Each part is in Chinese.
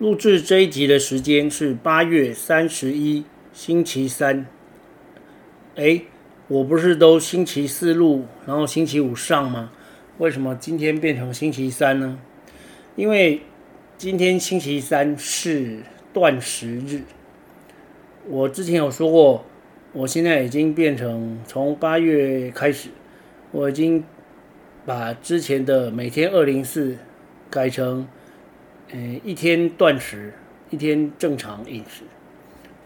录制这一集的时间是八月三十一，星期三。哎，我不是都星期四录，然后星期五上吗？为什么今天变成星期三呢？因为今天星期三是断食日。我之前有说过，我现在已经变成从八月开始，我已经把之前的每天二零四改成。嗯，一天断食，一天正常饮食。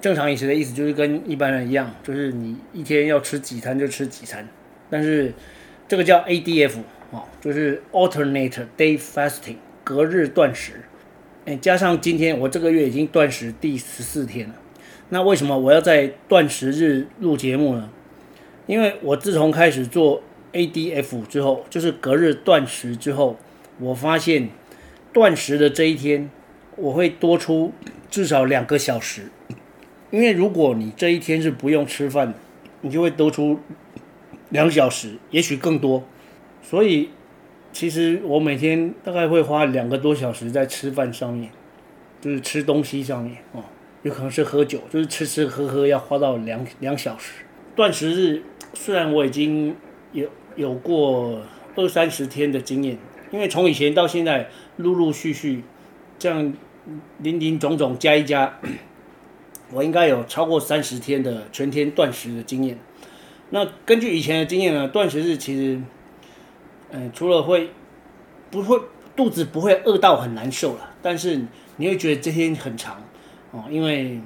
正常饮食的意思就是跟一般人一样，就是你一天要吃几餐就吃几餐。但是这个叫 ADF 哦，就是 Alternate Day Fasting，隔日断食。哎，加上今天我这个月已经断食第十四天了。那为什么我要在断食日录节目呢？因为我自从开始做 ADF 之后，就是隔日断食之后，我发现。断食的这一天，我会多出至少两个小时，因为如果你这一天是不用吃饭，你就会多出两小时，也许更多。所以，其实我每天大概会花两个多小时在吃饭上面，就是吃东西上面哦，有可能是喝酒，就是吃吃喝喝要花到两两小时。断食日虽然我已经有有过二三十天的经验。因为从以前到现在，陆陆续续这样林林总总加一加，我应该有超过三十天的全天断食的经验。那根据以前的经验呢，断食日其实，嗯，除了会不会肚子不会饿到很难受了，但是你会觉得这天很长哦，因为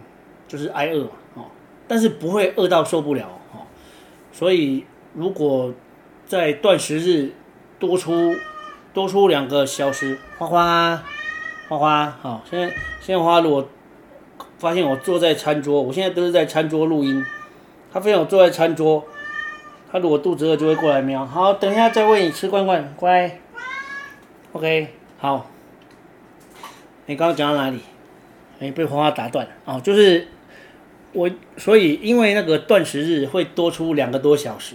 就是挨饿嘛哦，但是不会饿到受不了哦。所以如果在断食日多出多出两个小时，花花，花花，好，现在现在花花如果发现我坐在餐桌，我现在都是在餐桌录音。他发现我坐在餐桌，他如果肚子饿就会过来喵。好，等一下再喂你吃罐罐，乖。OK，好。你刚刚讲到哪里？哎，被花花打断了。哦，就是我，所以因为那个断食日会多出两个多小时，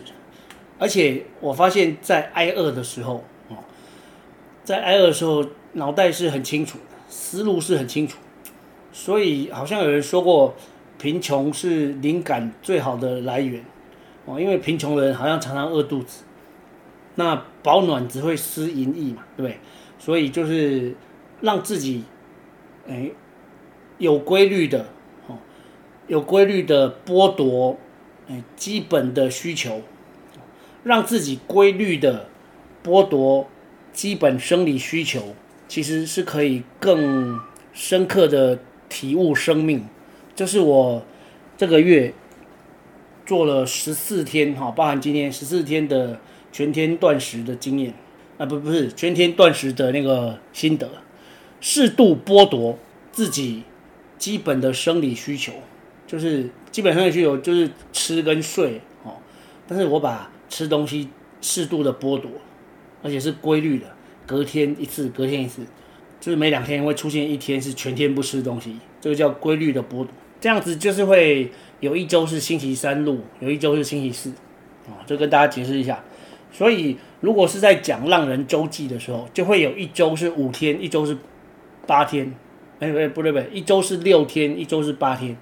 而且我发现，在挨饿的时候。在挨饿的时候，脑袋是很清楚，思路是很清楚，所以好像有人说过，贫穷是灵感最好的来源哦，因为贫穷人好像常常饿肚子，那保暖只会失淫逸嘛，对不对？所以就是让自己哎有规律的哦，有规律的剥夺哎基本的需求，让自己规律的剥夺。基本生理需求其实是可以更深刻的体悟生命。这是我这个月做了十四天哈，包含今天十四天的全天断食的经验啊，不不是全天断食的那个心得，适度剥夺自己基本的生理需求，就是基本生理需求就是吃跟睡哦，但是我把吃东西适度的剥夺。而且是规律的，隔天一次，隔天一次，就是每两天会出现一天是全天不吃东西，这个叫规律的剥夺。这样子就是会有一周是星期三录，有一周是星期四，啊，就跟大家解释一下。所以如果是在讲浪人周记的时候，就会有一周是五天，一周是八天，哎哎不对不对，一周是六天，一周是八天，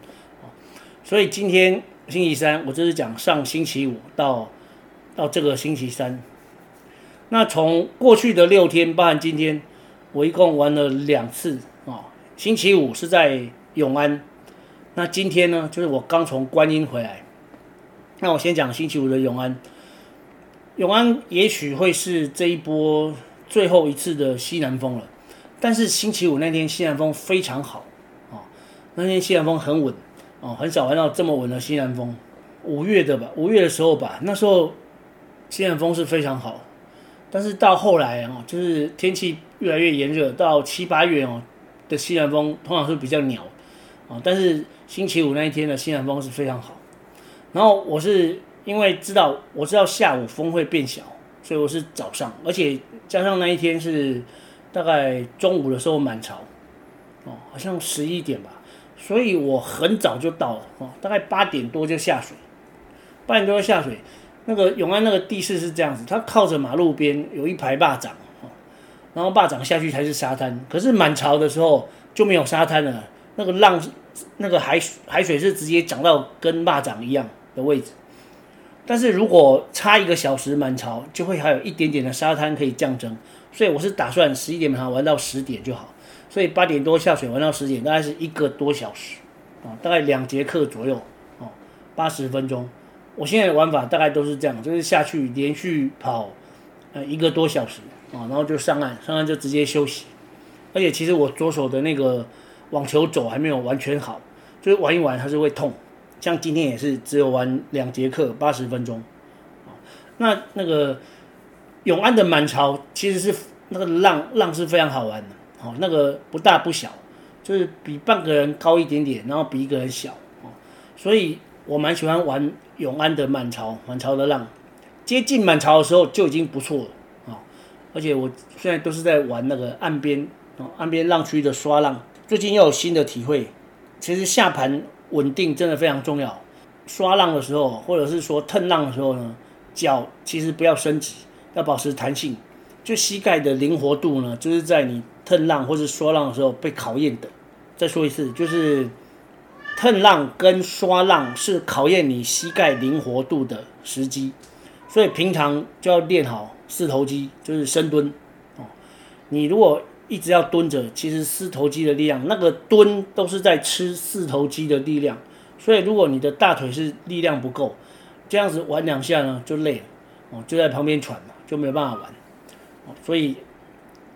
所以今天星期三，我就是讲上星期五到到这个星期三。那从过去的六天，包含今天，我一共玩了两次啊。星期五是在永安，那今天呢，就是我刚从观音回来。那我先讲星期五的永安。永安也许会是这一波最后一次的西南风了，但是星期五那天西南风非常好啊，那天西南风很稳哦，很少玩到这么稳的西南风。五月的吧，五月的时候吧，那时候西南风是非常好。但是到后来哦，就是天气越来越炎热，到七八月哦的西南风通常是比较鸟啊，但是星期五那一天的西南风是非常好。然后我是因为知道我知道下午风会变小，所以我是早上，而且加上那一天是大概中午的时候满潮，哦，好像十一点吧，所以我很早就到了，哦，大概八点多就下水，八点多就下水。那个永安那个地势是这样子，它靠着马路边有一排坝掌，然后坝掌下去才是沙滩，可是满潮的时候就没有沙滩了，那个浪，那个海海水是直接涨到跟坝掌一样的位置。但是如果差一个小时满潮，就会还有一点点的沙滩可以降增，所以我是打算十一点半玩到十点就好，所以八点多下水玩到十点，大概是一个多小时，啊，大概两节课左右，哦，八十分钟。我现在的玩法大概都是这样，就是下去连续跑，呃，一个多小时啊，然后就上岸，上岸就直接休息。而且其实我左手的那个网球肘还没有完全好，就是玩一玩它是会痛。像今天也是只有玩两节课八十分钟，那那个永安的满潮其实是那个浪浪是非常好玩的，哦，那个不大不小，就是比半个人高一点点，然后比一个人小，哦，所以我蛮喜欢玩永安的满潮，满潮的浪接近满潮的时候就已经不错了，啊，而且我现在都是在玩那个岸边，哦，岸边浪区的刷浪，最近又有新的体会，其实下盘。稳定真的非常重要。刷浪的时候，或者是说腾浪的时候呢，脚其实不要伸直，要保持弹性。就膝盖的灵活度呢，就是在你腾浪或是刷浪的时候被考验的。再说一次，就是腾浪跟刷浪是考验你膝盖灵活度的时机。所以平常就要练好四头肌，就是深蹲。哦，你如果一直要蹲着，其实四头肌的力量，那个蹲都是在吃四头肌的力量，所以如果你的大腿是力量不够，这样子玩两下呢就累了，哦，就在旁边喘嘛，就没有办法玩，哦，所以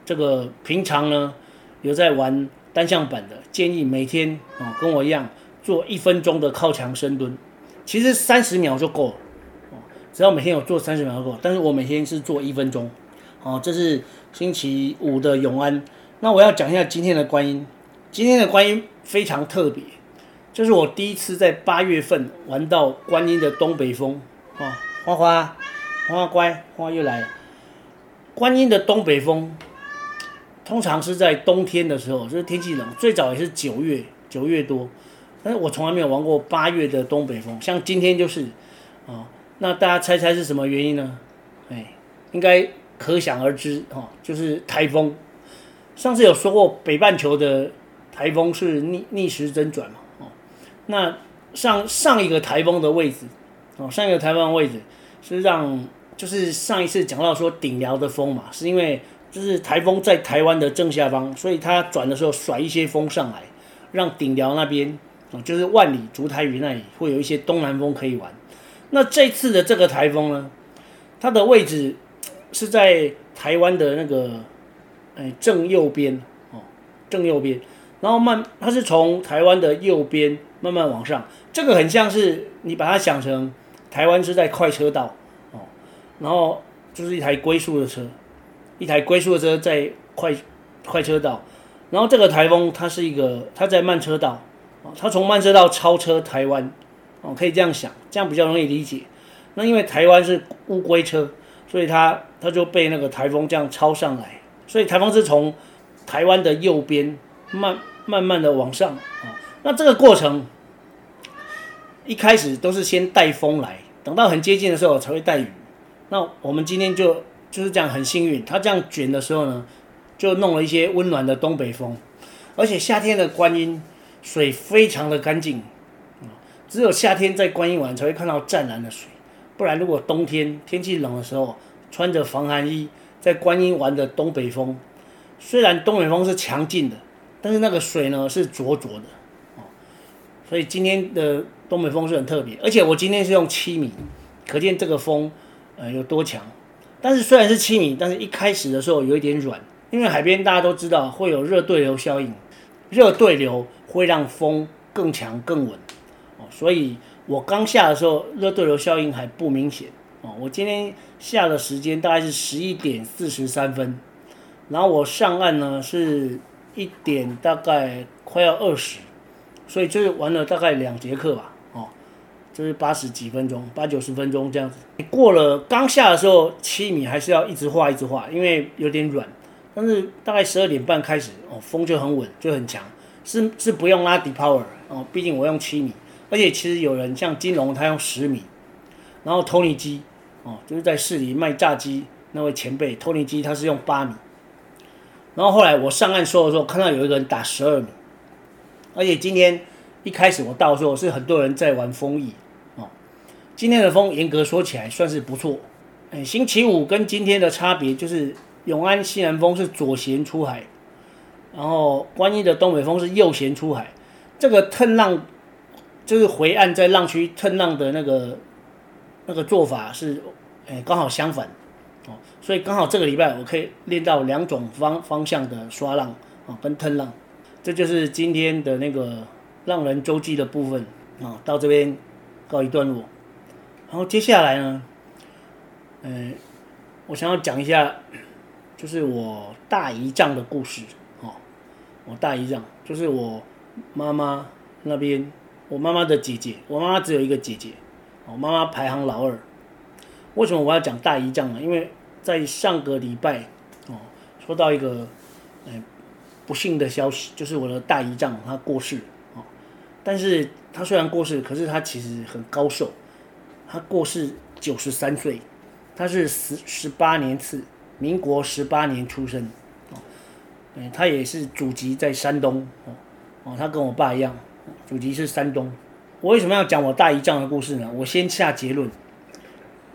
这个平常呢有在玩单向板的，建议每天哦跟我一样做一分钟的靠墙深蹲，其实三十秒就够了，哦，只要每天有做三十秒就够，但是我每天是做一分钟。哦，这是星期五的永安。那我要讲一下今天的观音。今天的观音非常特别，这是我第一次在八月份玩到观音的东北风。哦，花花，花花乖，花花又来了。观音的东北风，通常是在冬天的时候，就是天气冷，最早也是九月，九月多。但是我从来没有玩过八月的东北风，像今天就是。哦，那大家猜猜是什么原因呢？哎，应该。可想而知，哈，就是台风。上次有说过，北半球的台风是逆逆时针转嘛，哦，那上上一个台风的位置，哦，上一个台风的位置是让，就是上一次讲到说顶寮的风嘛，是因为就是台风在台湾的正下方，所以它转的时候甩一些风上来，让顶寮那边，就是万里竹台屿那里会有一些东南风可以玩。那这次的这个台风呢，它的位置。是在台湾的那个，哎，正右边哦，正右边，然后慢，它是从台湾的右边慢慢往上，这个很像是你把它想成台湾是在快车道哦，然后就是一台龟速的车，一台龟速的车在快快车道，然后这个台风它是一个它在慢车道哦，它从慢车道超车台湾哦，可以这样想，这样比较容易理解。那因为台湾是乌龟车。所以它它就被那个台风这样超上来，所以台风是从台湾的右边慢慢慢的往上啊。那这个过程一开始都是先带风来，等到很接近的时候才会带雨。那我们今天就就是这样很幸运，它这样卷的时候呢，就弄了一些温暖的东北风，而且夏天的观音水非常的干净，只有夏天在观音玩才会看到湛蓝的水。不然，如果冬天天气冷的时候，穿着防寒衣在观音玩的东北风，虽然东北风是强劲的，但是那个水呢是浊浊的哦。所以今天的东北风是很特别，而且我今天是用七米，可见这个风呃有多强。但是虽然是七米，但是一开始的时候有一点软，因为海边大家都知道会有热对流效应，热对流会让风更强更稳哦，所以。我刚下的时候，热对流效应还不明显哦。我今天下的时间大概是十一点四十三分，然后我上岸呢是一点大概快要二十，所以就是玩了大概两节课吧，哦，就是八十几分钟，八九十分钟这样子。过了刚下的时候，七米还是要一直画一直画，因为有点软。但是大概十二点半开始，哦，风就很稳，就很强，是是不用拉 depower 哦，毕竟我用七米，而且其实有人像金龙他用十米，然后 Tony 鸡哦，就是在市里卖炸鸡那位前辈 Tony 鸡他是用八米，然后后来我上岸收的时候，看到有一个人打十二米。而且今天一开始我到的时候是很多人在玩风翼哦。今天的风严格说起来算是不错。哎，星期五跟今天的差别就是永安西南风是左舷出海，然后观音的东北风是右舷出海。这个腾浪就是回岸在浪区腾浪的那个那个做法是哎刚好相反哦，所以刚好这个礼拜我可以练到两种方方向的刷浪啊跟腾浪。这就是今天的那个浪人周记的部分啊，到这边告一段落。然后接下来呢，嗯，我想要讲一下，就是我大姨丈的故事。我大姨丈就是我妈妈那边，我妈妈的姐姐。我妈妈只有一个姐姐，我妈妈排行老二。为什么我要讲大姨丈呢？因为在上个礼拜哦，说到一个，嗯。不幸的消息就是我的大姨丈他过世哦，但是他虽然过世，可是他其实很高寿，他过世九十三岁，他是十十八年次，民国十八年出生，哦，他也是祖籍在山东，哦，哦，他跟我爸一样，祖籍是山东。我为什么要讲我大姨丈的故事呢？我先下结论，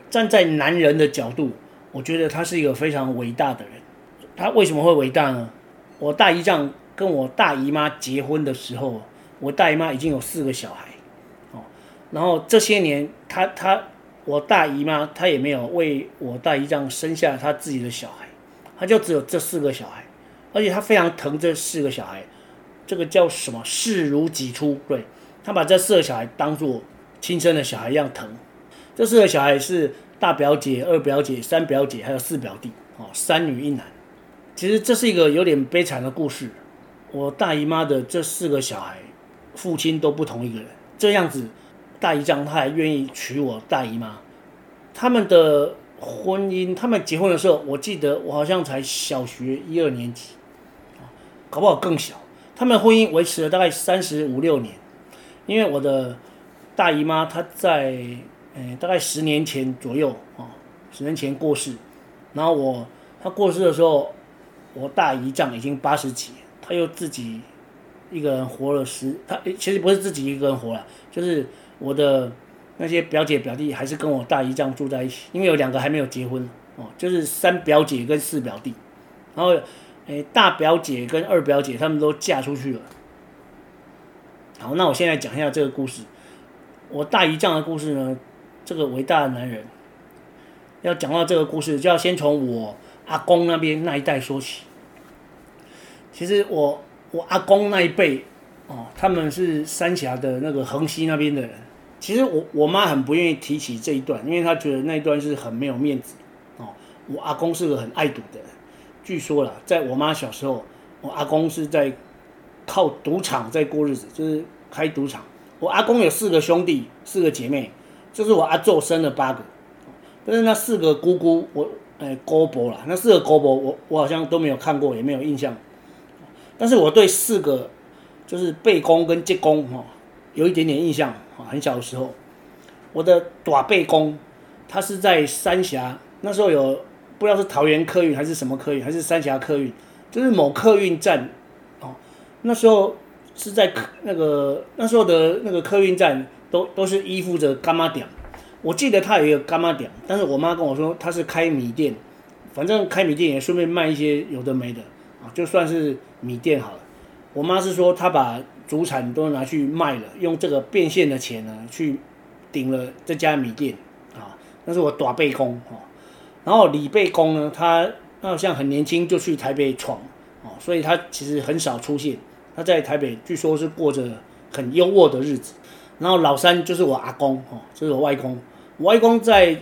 站在男人的角度，我觉得他是一个非常伟大的人。他为什么会伟大呢？我大姨丈跟我大姨妈结婚的时候，我大姨妈已经有四个小孩，哦，然后这些年，他他我大姨妈她也没有为我大姨丈生下她自己的小孩，她就只有这四个小孩，而且他非常疼这四个小孩，这个叫什么视如己出，对，他把这四个小孩当做亲生的小孩一样疼。这四个小孩是大表姐、二表姐、三表姐，还有四表弟，哦，三女一男。其实这是一个有点悲惨的故事。我大姨妈的这四个小孩，父亲都不同一个人。这样子，大姨丈他还愿意娶我大姨妈。他们的婚姻，他们结婚的时候，我记得我好像才小学一二年级，搞不好更小。他们婚姻维持了大概三十五六年。因为我的大姨妈她在，大概十年前左右啊，十年前过世。然后我她过世的时候。我大姨丈已经八十几，他又自己一个人活了十，他其实不是自己一个人活了，就是我的那些表姐表弟还是跟我大姨丈住在一起，因为有两个还没有结婚哦，就是三表姐跟四表弟，然后诶大表姐跟二表姐他们都嫁出去了。好，那我现在讲一下这个故事，我大姨丈的故事呢，这个伟大的男人，要讲到这个故事，就要先从我。阿公那边那一代说起，其实我我阿公那一辈哦，他们是三峡的那个横溪那边的人。其实我我妈很不愿意提起这一段，因为她觉得那一段是很没有面子哦。我阿公是个很爱赌的人，据说啦，在我妈小时候，我阿公是在靠赌场在过日子，就是开赌场。我阿公有四个兄弟，四个姐妹，就是我阿祖生了八个，但是那四个姑姑我。哎，姑伯啦，那四个姑伯，我我好像都没有看过，也没有印象。但是我对四个就是背公跟叔公哈，有一点点印象啊。很小的时候，我的短背公，他是在三峡，那时候有不知道是桃园客运还是什么客运，还是三峡客运，就是某客运站哦。那时候是在那个那时候的那个客运站都都是依附着干妈店。我记得他也有一个柑仔店，但是我妈跟我说他是开米店，反正开米店也顺便卖一些有的没的啊，就算是米店好了。我妈是说她把主产都拿去卖了，用这个变现的钱呢去顶了这家米店啊。那是我大伯公啊，然后李贝公呢，他好像很年轻就去台北闯哦，所以他其实很少出现。他在台北据说是过着很优渥的日子。然后老三就是我阿公哦，就是我外公。我外公在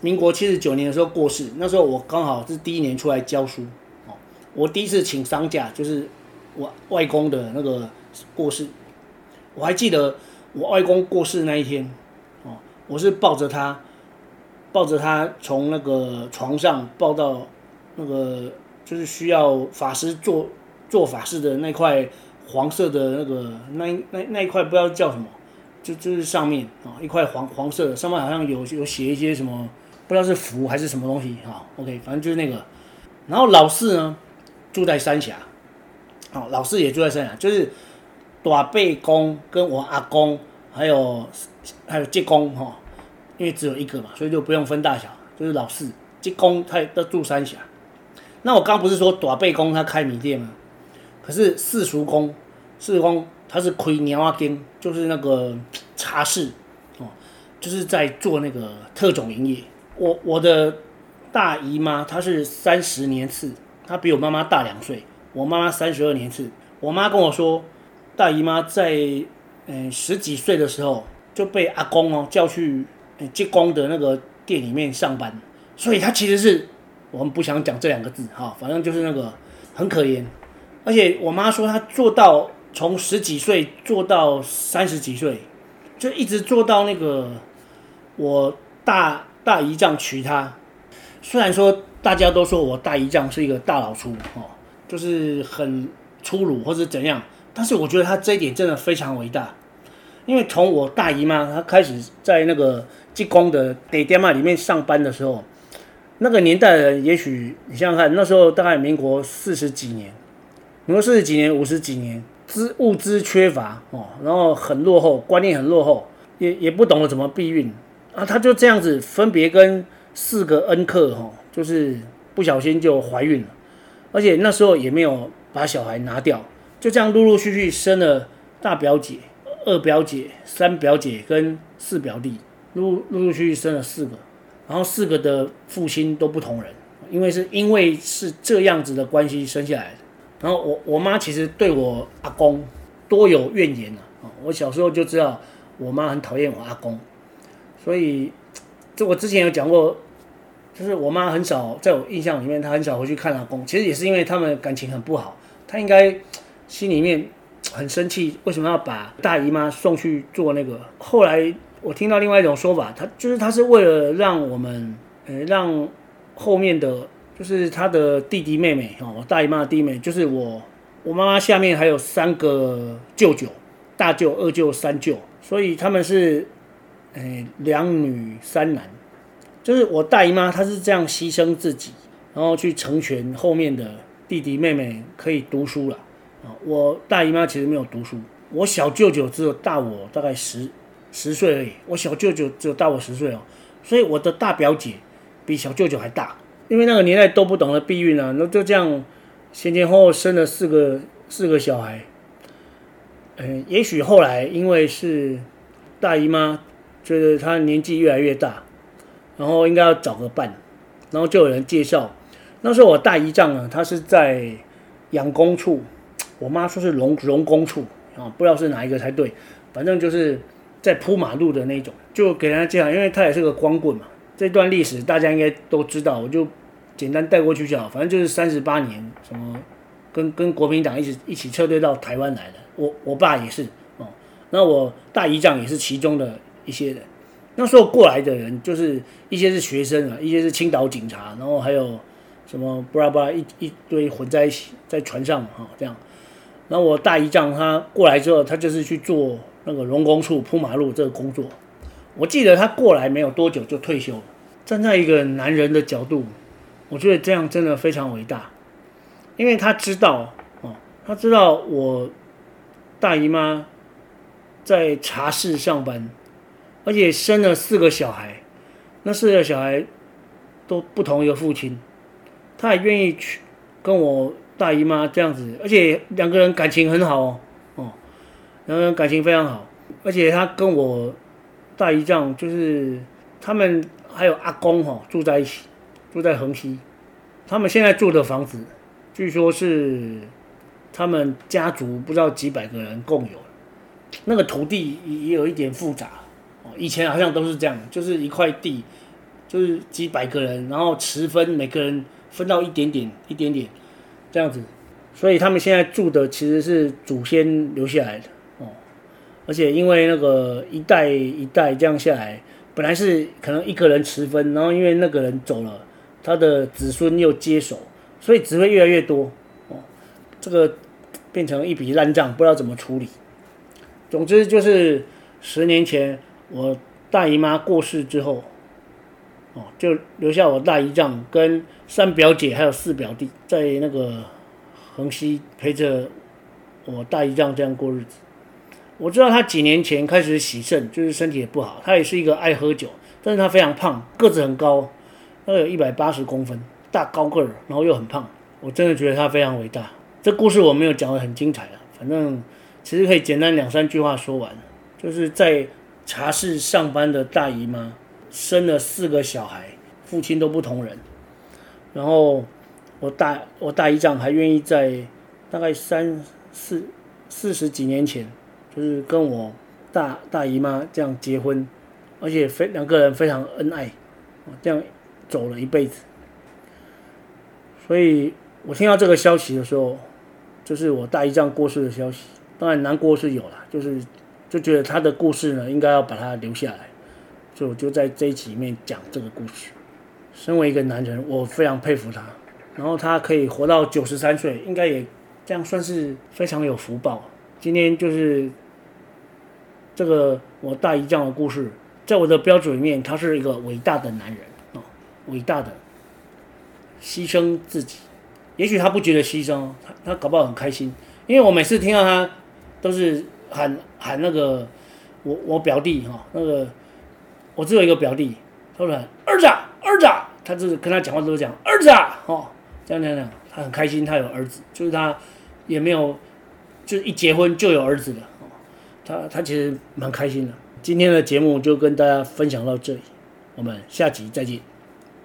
民国七十九年的时候过世，那时候我刚好是第一年出来教书哦。我第一次请丧假就是我外公的那个过世，我还记得我外公过世那一天，哦，我是抱着他，抱着他从那个床上抱到那个就是需要法师做做法事的那块黄色的那个那那那一块不知道叫什么，就就是上面啊一块黄黄色的，上面好像有有写一些什么，不知道是符还是什么东西哈。OK，反正就是那个。然后老四呢住在三峡，好，老四也住在三峡，就是大伯公跟我阿公还有还有舅公哈，因为只有一个嘛，所以就不用分大小，就是老四即公他都住三峡。那我刚不是说大伯公他开米店吗？可是四叔公，四叔公他是开鸟仔店，就是那个茶室哦，就是在做那个特种营业。我我的。大姨妈她是三十年次，她比我妈妈大两岁。我妈妈三十二年次。我妈跟我说，大姨妈在嗯、十几岁的时候就被阿公哦叫去接光的那个店里面上班，所以他其实是我们不想讲这两个字哈，反正就是那个很可怜。而且我妈说她做到从十几岁做到三十几岁，就一直做到那个我大大姨丈娶她。虽然说大家都说我大姨丈是一个大老粗哦，就是很粗鲁或者怎样，但是我觉得他这一点真的非常伟大，因为从我大姨妈她开始在那个济公的爹爹妈里面上班的时候，那个年代的人，也许你想想看，那时候大概民国四十几年，民国四十几年、五十几年，资物资缺乏哦，然后很落后，观念很落后，也也不懂得怎么避孕啊，他就这样子分别跟。四个恩客哈，就是不小心就怀孕了，而且那时候也没有把小孩拿掉，就这样陆陆续续生了大表姐、二表姐、三表姐跟四表弟，陆陆陆续续生了四个，然后四个的父亲都不同人，因为是因为是这样子的关系生下来的。然后我我妈其实对我阿公多有怨言啊，我小时候就知道我妈很讨厌我阿公，所以。就我之前有讲过，就是我妈很少在我印象里面，她很少回去看阿公。其实也是因为他们感情很不好，她应该心里面很生气，为什么要把大姨妈送去做那个？后来我听到另外一种说法，他就是他是为了让我们，呃，让后面的就是他的弟弟妹妹哦，大姨妈的弟妹就是我，我妈妈下面还有三个舅舅，大舅、二舅、三舅，所以他们是。哎，两女三男，就是我大姨妈，她是这样牺牲自己，然后去成全后面的弟弟妹妹可以读书了啊。我大姨妈其实没有读书，我小舅舅只有大我大概十十岁而已。我小舅舅只有大我十岁哦，所以我的大表姐比小舅舅还大，因为那个年代都不懂得避孕啊，那就这样前前后后生了四个四个小孩。嗯，也许后来因为是大姨妈。觉得她年纪越来越大，然后应该要找个伴，然后就有人介绍。那时候我大姨丈呢，他是在养工处，我妈说是农农工处啊，不知道是哪一个才对，反正就是在铺马路的那种，就给人家介绍，因为他也是个光棍嘛。这段历史大家应该都知道，我就简单带过去就好。反正就是三十八年，什么跟跟国民党一起一起撤退到台湾来的，我我爸也是哦，那我大姨丈也是其中的。一些人，那时候过来的人就是一些是学生啊，一些是青岛警察，然后还有什么布拉布拉一一堆混在一起，在船上哈这样。然后我大姨丈他过来之后，他就是去做那个农工处铺马路这个工作。我记得他过来没有多久就退休了。站在一个男人的角度，我觉得这样真的非常伟大，因为他知道哦，他知道我大姨妈在茶室上班。而且生了四个小孩，那四个小孩都不同一个父亲，他也愿意去跟我大姨妈这样子，而且两个人感情很好哦，然后感情非常好，而且他跟我大姨丈就是他们还有阿公哈住在一起，住在横溪，他们现在住的房子，据说是他们家族不知道几百个人共有，那个土地也也有一点复杂。哦以前好像都是这样，就是一块地，就是几百个人，然后持分，每个人分到一点点，一点点，这样子。所以他们现在住的其实是祖先留下来的。而且因为那个一代一代这样下来，本来是可能一个人持分，然后因为那个人走了，他的子孙又接手，所以只会越来越多哦。这个变成一笔烂账，不知道怎么处理。总之就是十年前我大姨妈过世之后，哦，就留下我大姨丈跟三表姐还有四表弟在那个横溪陪着我大姨丈这样过日子。我知道他几年前开始洗肾，就是身体也不好。他也是一个爱喝酒，但是他非常胖，个子很高，他有一百八十公分，大高个儿，然后又很胖。我真的觉得他非常伟大。这故事我没有讲得很精彩了，反正其实可以简单两三句话说完。就是在茶室上班的大姨妈，生了四个小孩，父亲都不同人。然后我大我大姨丈还愿意在大概三四四十几年前。就是跟我大大姨妈这样结婚，而且非两个人非常恩爱，这样走了一辈子。所以我听到这个消息的时候，就是我大姨丈过世的消息。当然难过是有了，就是就觉得他的故事呢，应该要把它留下来，所以我就在这一集里面讲这个故事。身为一个男人，我非常佩服他，然后他可以活到九十三岁，应该也这样算是非常有福报。今天就是。这个我大姨这样的故事，在我的标准里面，他是一个伟大的男人啊，伟大的牺牲自己。也许他不觉得牺牲，他他搞不好很开心，因为我每次听到他都是喊喊那个我我表弟哈，那个我只有一个表弟，他说儿子儿子，他就是跟他讲话都是讲儿子啊哦，这样这样这样，他很开心，他有儿子，就是他也没有就是一结婚就有儿子的。他他其实蛮开心的。今天的节目就跟大家分享到这里，我们下集再见。